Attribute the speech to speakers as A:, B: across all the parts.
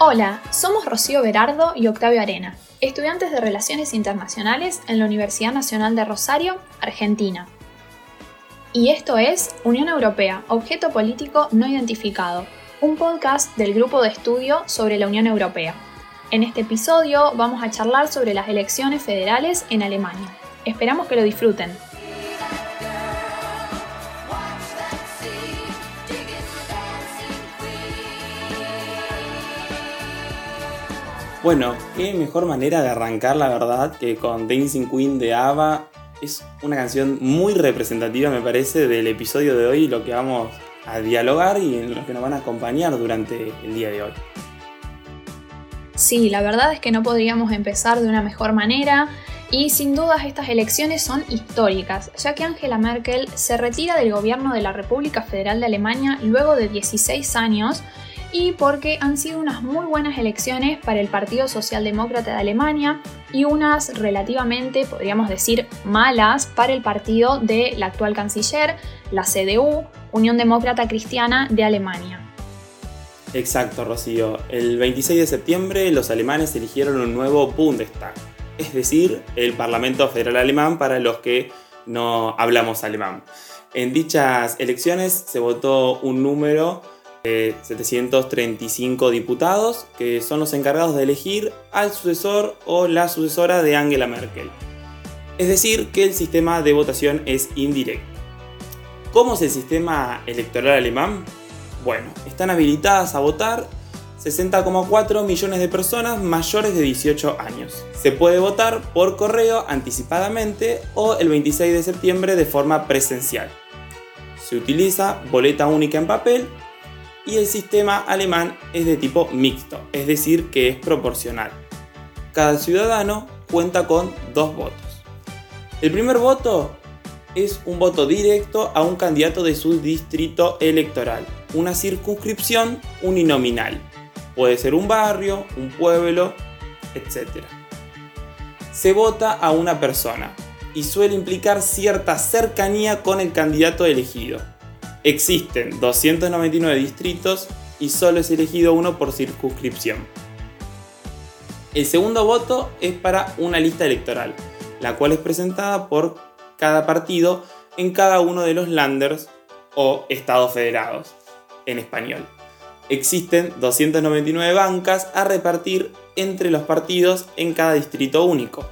A: Hola, somos Rocío Berardo y Octavio Arena, estudiantes de Relaciones Internacionales en la Universidad Nacional de Rosario, Argentina. Y esto es Unión Europea, Objeto Político No Identificado, un podcast del Grupo de Estudio sobre la Unión Europea. En este episodio vamos a charlar sobre las elecciones federales en Alemania. Esperamos que lo disfruten.
B: Bueno, qué mejor manera de arrancar la verdad que con Dancing Queen de ABBA. Es una canción muy representativa me parece del episodio de hoy, lo que vamos a dialogar y en lo que nos van a acompañar durante el día de hoy.
A: Sí, la verdad es que no podríamos empezar de una mejor manera y sin dudas estas elecciones son históricas, ya que Angela Merkel se retira del gobierno de la República Federal de Alemania luego de 16 años y porque han sido unas muy buenas elecciones para el Partido Socialdemócrata de Alemania y unas relativamente, podríamos decir, malas para el partido de la actual canciller, la CDU, Unión Demócrata Cristiana de Alemania.
B: Exacto, Rocío. El 26 de septiembre los alemanes eligieron un nuevo Bundestag, es decir, el Parlamento Federal Alemán para los que no hablamos alemán. En dichas elecciones se votó un número 735 diputados, que son los encargados de elegir al sucesor o la sucesora de Angela Merkel. Es decir, que el sistema de votación es indirecto. ¿Cómo es el sistema electoral alemán? Bueno, están habilitadas a votar 60,4 millones de personas mayores de 18 años. Se puede votar por correo anticipadamente o el 26 de septiembre de forma presencial. Se utiliza boleta única en papel y el sistema alemán es de tipo mixto, es decir, que es proporcional. Cada ciudadano cuenta con dos votos. El primer voto es un voto directo a un candidato de su distrito electoral, una circunscripción uninominal. Puede ser un barrio, un pueblo, etc. Se vota a una persona y suele implicar cierta cercanía con el candidato elegido. Existen 299 distritos y solo es elegido uno por circunscripción. El segundo voto es para una lista electoral, la cual es presentada por cada partido en cada uno de los landers o estados federados, en español. Existen 299 bancas a repartir entre los partidos en cada distrito único.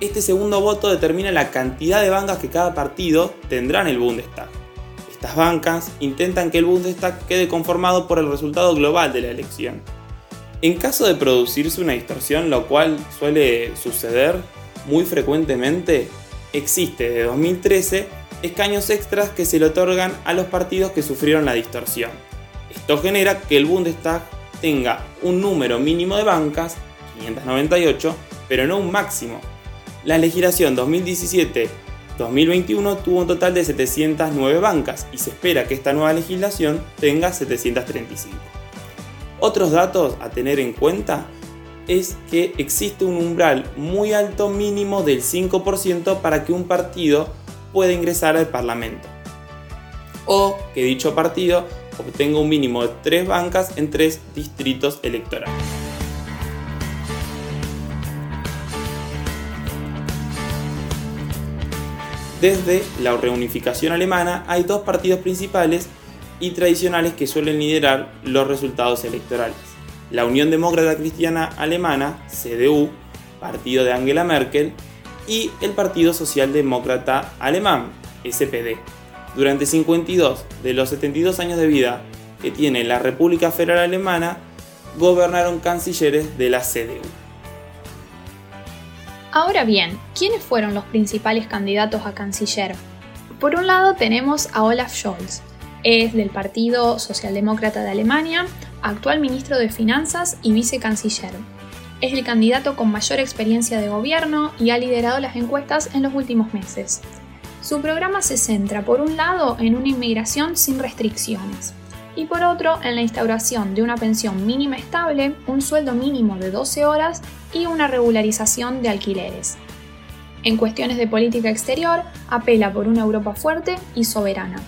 B: Este segundo voto determina la cantidad de bancas que cada partido tendrá en el Bundestag. Estas bancas intentan que el Bundestag quede conformado por el resultado global de la elección. En caso de producirse una distorsión, lo cual suele suceder muy frecuentemente, existe de 2013 escaños extras que se le otorgan a los partidos que sufrieron la distorsión. Esto genera que el Bundestag tenga un número mínimo de bancas, 598, pero no un máximo. La legislación 2017 2021 tuvo un total de 709 bancas y se espera que esta nueva legislación tenga 735. Otros datos a tener en cuenta es que existe un umbral muy alto mínimo del 5% para que un partido pueda ingresar al Parlamento. O que dicho partido obtenga un mínimo de 3 bancas en 3 distritos electorales. Desde la reunificación alemana hay dos partidos principales y tradicionales que suelen liderar los resultados electorales. La Unión Demócrata Cristiana Alemana, CDU, partido de Angela Merkel, y el Partido Socialdemócrata Alemán, SPD. Durante 52 de los 72 años de vida que tiene la República Federal Alemana, gobernaron cancilleres de la CDU.
A: Ahora bien, ¿quiénes fueron los principales candidatos a canciller? Por un lado tenemos a Olaf Scholz, es del Partido Socialdemócrata de Alemania, actual ministro de Finanzas y vicecanciller. Es el candidato con mayor experiencia de gobierno y ha liderado las encuestas en los últimos meses. Su programa se centra, por un lado, en una inmigración sin restricciones y por otro en la instauración de una pensión mínima estable, un sueldo mínimo de 12 horas y una regularización de alquileres. En cuestiones de política exterior, apela por una Europa fuerte y soberana.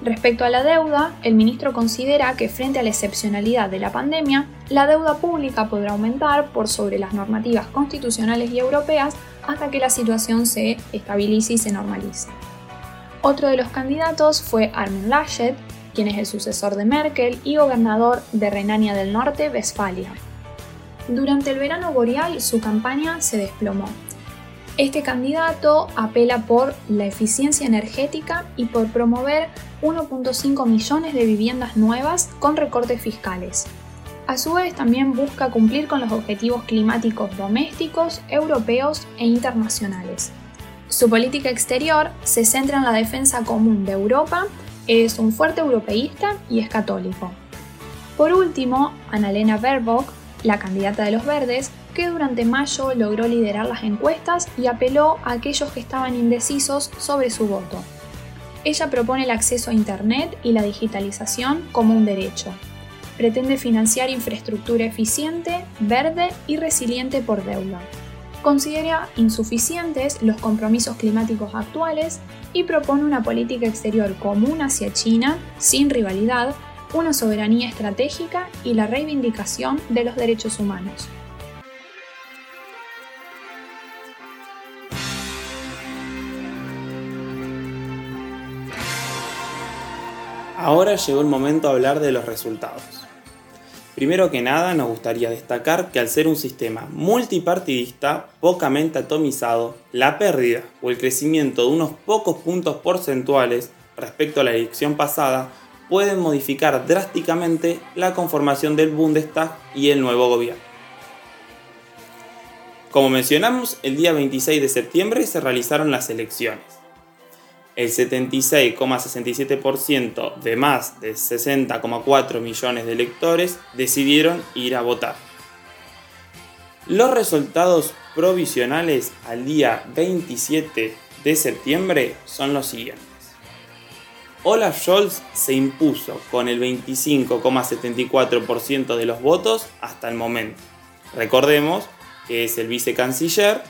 A: Respecto a la deuda, el ministro considera que frente a la excepcionalidad de la pandemia, la deuda pública podrá aumentar por sobre las normativas constitucionales y europeas hasta que la situación se estabilice y se normalice. Otro de los candidatos fue Armin Laschet, quien es el sucesor de Merkel y gobernador de Renania del Norte-Westfalia. Durante el verano boreal su campaña se desplomó. Este candidato apela por la eficiencia energética y por promover 1.5 millones de viviendas nuevas con recortes fiscales. A su vez también busca cumplir con los objetivos climáticos domésticos, europeos e internacionales. Su política exterior se centra en la defensa común de Europa, es un fuerte europeísta y es católico. Por último, Annalena Baerbock, la candidata de los verdes, que durante mayo logró liderar las encuestas y apeló a aquellos que estaban indecisos sobre su voto. Ella propone el acceso a Internet y la digitalización como un derecho. Pretende financiar infraestructura eficiente, verde y resiliente por deuda considera insuficientes los compromisos climáticos actuales y propone una política exterior común hacia China, sin rivalidad, una soberanía estratégica y la reivindicación de los derechos humanos.
B: Ahora llegó el momento de hablar de los resultados. Primero que nada, nos gustaría destacar que al ser un sistema multipartidista pocamente atomizado, la pérdida o el crecimiento de unos pocos puntos porcentuales respecto a la elección pasada pueden modificar drásticamente la conformación del Bundestag y el nuevo gobierno. Como mencionamos, el día 26 de septiembre se realizaron las elecciones el 76,67% de más de 60,4 millones de electores decidieron ir a votar. Los resultados provisionales al día 27 de septiembre son los siguientes. Olaf Scholz se impuso con el 25,74% de los votos hasta el momento. Recordemos que es el vicecanciller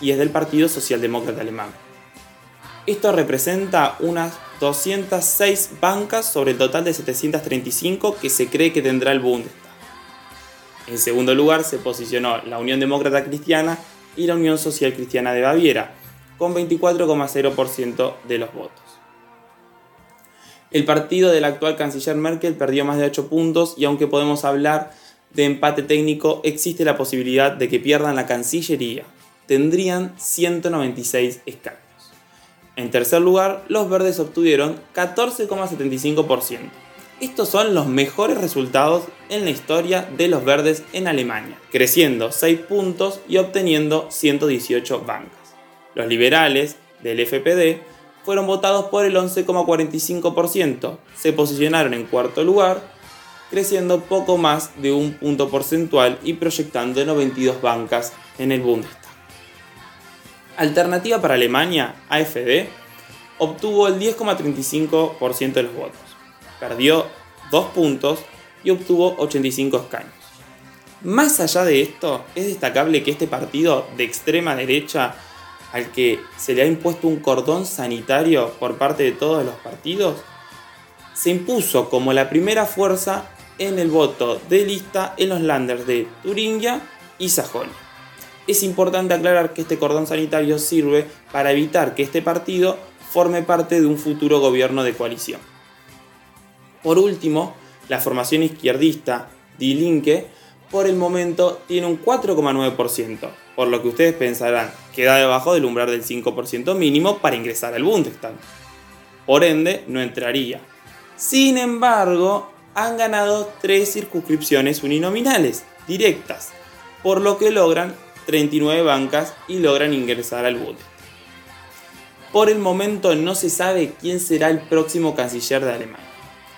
B: y es del Partido Socialdemócrata Alemán. Esto representa unas 206 bancas sobre el total de 735 que se cree que tendrá el Bundestag. En segundo lugar se posicionó la Unión Demócrata Cristiana y la Unión Social Cristiana de Baviera, con 24,0% de los votos. El partido del actual canciller Merkel perdió más de 8 puntos y aunque podemos hablar de empate técnico, existe la posibilidad de que pierdan la Cancillería. Tendrían 196 escaños. En tercer lugar, los verdes obtuvieron 14,75%. Estos son los mejores resultados en la historia de los verdes en Alemania, creciendo 6 puntos y obteniendo 118 bancas. Los liberales del FPD fueron votados por el 11,45%, se posicionaron en cuarto lugar, creciendo poco más de un punto porcentual y proyectando 92 bancas en el Bundestag. Alternativa para Alemania, AFD, obtuvo el 10,35% de los votos. Perdió 2 puntos y obtuvo 85 escaños. Más allá de esto, es destacable que este partido de extrema derecha, al que se le ha impuesto un cordón sanitario por parte de todos los partidos, se impuso como la primera fuerza en el voto de lista en los landers de Turingia y Sajonia es importante aclarar que este cordón sanitario sirve para evitar que este partido forme parte de un futuro gobierno de coalición. Por último, la formación izquierdista Die Linke por el momento tiene un 4,9%, por lo que ustedes pensarán queda debajo del umbral del 5% mínimo para ingresar al Bundestag. Por ende, no entraría. Sin embargo, han ganado tres circunscripciones uninominales directas, por lo que logran 39 bancas y logran ingresar al bote. Por el momento no se sabe quién será el próximo canciller de Alemania,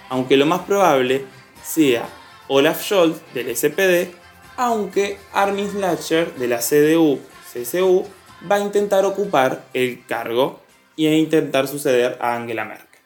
B: aunque lo más probable sea Olaf Scholz del SPD, aunque Armin Laschet de la CDU-CSU va a intentar ocupar el cargo y a intentar suceder a Angela Merkel.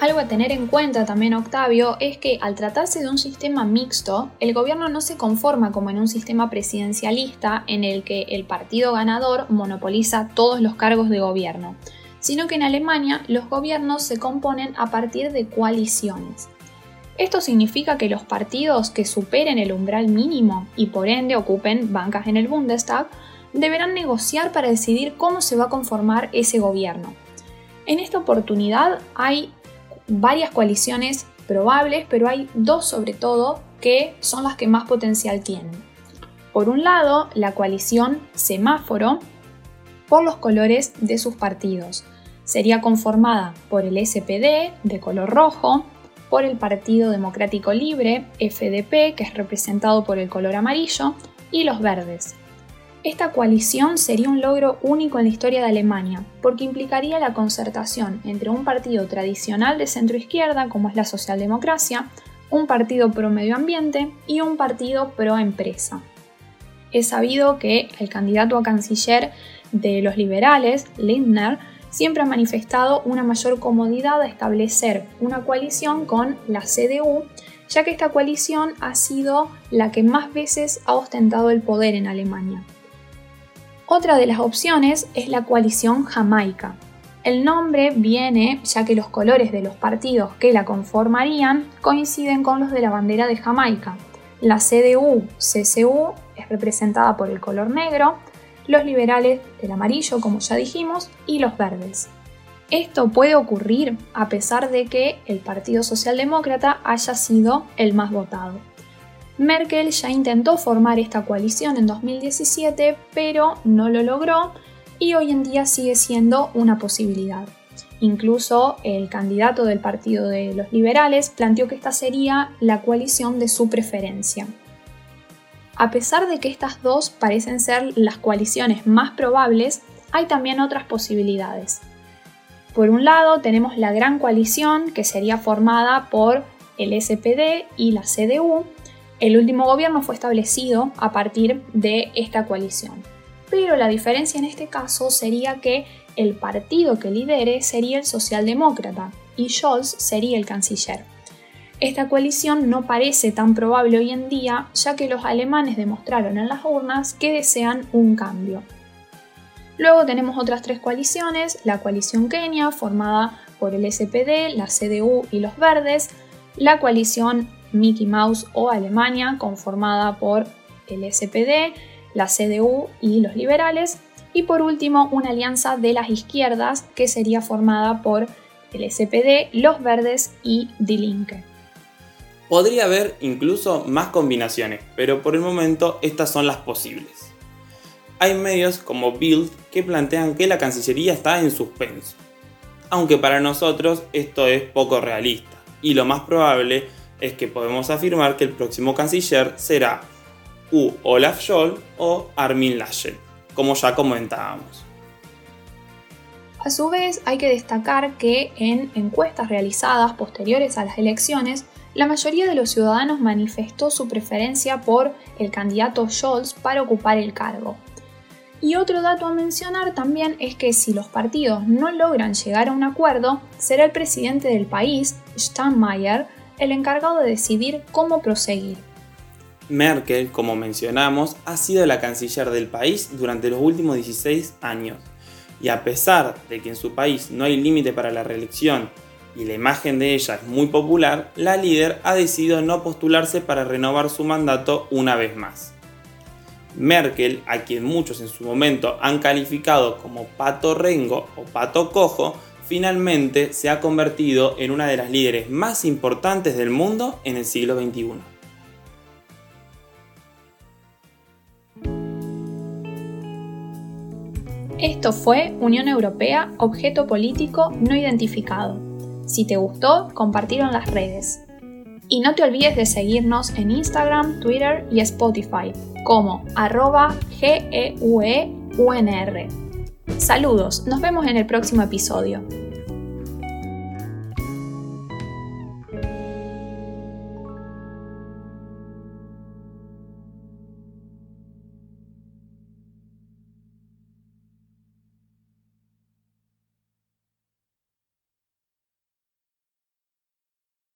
A: Algo a tener en cuenta también, Octavio, es que al tratarse de un sistema mixto, el gobierno no se conforma como en un sistema presidencialista en el que el partido ganador monopoliza todos los cargos de gobierno, sino que en Alemania los gobiernos se componen a partir de coaliciones. Esto significa que los partidos que superen el umbral mínimo y por ende ocupen bancas en el Bundestag deberán negociar para decidir cómo se va a conformar ese gobierno. En esta oportunidad hay varias coaliciones probables, pero hay dos sobre todo que son las que más potencial tienen. Por un lado, la coalición semáforo por los colores de sus partidos. Sería conformada por el SPD de color rojo, por el Partido Democrático Libre, FDP, que es representado por el color amarillo, y los verdes, esta coalición sería un logro único en la historia de Alemania, porque implicaría la concertación entre un partido tradicional de centro-izquierda, como es la socialdemocracia, un partido pro medio ambiente y un partido pro empresa. Es sabido que el candidato a canciller de los liberales, Lindner, siempre ha manifestado una mayor comodidad a establecer una coalición con la CDU, ya que esta coalición ha sido la que más veces ha ostentado el poder en Alemania. Otra de las opciones es la coalición jamaica. El nombre viene ya que los colores de los partidos que la conformarían coinciden con los de la bandera de Jamaica. La CDU-CSU es representada por el color negro, los liberales el amarillo, como ya dijimos, y los verdes. Esto puede ocurrir a pesar de que el Partido Socialdemócrata haya sido el más votado. Merkel ya intentó formar esta coalición en 2017, pero no lo logró y hoy en día sigue siendo una posibilidad. Incluso el candidato del Partido de los Liberales planteó que esta sería la coalición de su preferencia. A pesar de que estas dos parecen ser las coaliciones más probables, hay también otras posibilidades. Por un lado tenemos la gran coalición que sería formada por el SPD y la CDU, el último gobierno fue establecido a partir de esta coalición. Pero la diferencia en este caso sería que el partido que lidere sería el socialdemócrata y Scholz sería el canciller. Esta coalición no parece tan probable hoy en día, ya que los alemanes demostraron en las urnas que desean un cambio. Luego tenemos otras tres coaliciones, la coalición Kenia, formada por el SPD, la CDU y los verdes, la coalición Mickey Mouse o Alemania, conformada por el SPD, la CDU y los liberales, y por último una alianza de las izquierdas que sería formada por el SPD, los verdes y Die Linke.
B: Podría haber incluso más combinaciones, pero por el momento estas son las posibles. Hay medios como Bild que plantean que la Cancillería está en suspenso, aunque para nosotros esto es poco realista, y lo más probable es que podemos afirmar que el próximo canciller será U. Olaf Scholz o Armin Laschet, como ya comentábamos.
A: A su vez, hay que destacar que en encuestas realizadas posteriores a las elecciones, la mayoría de los ciudadanos manifestó su preferencia por el candidato Scholz para ocupar el cargo. Y otro dato a mencionar también es que si los partidos no logran llegar a un acuerdo, será el presidente del país, Steinmeier, el encargado de decidir cómo proseguir.
B: Merkel, como mencionamos, ha sido la canciller del país durante los últimos 16 años. Y a pesar de que en su país no hay límite para la reelección y la imagen de ella es muy popular, la líder ha decidido no postularse para renovar su mandato una vez más. Merkel, a quien muchos en su momento han calificado como pato rengo o pato cojo, finalmente se ha convertido en una de las líderes más importantes del mundo en el siglo XXI.
A: Esto fue Unión Europea, objeto político no identificado. Si te gustó, compartirlo en las redes. Y no te olvides de seguirnos en Instagram, Twitter y Spotify como arroba GEUEUNR. Saludos, nos vemos en el próximo episodio.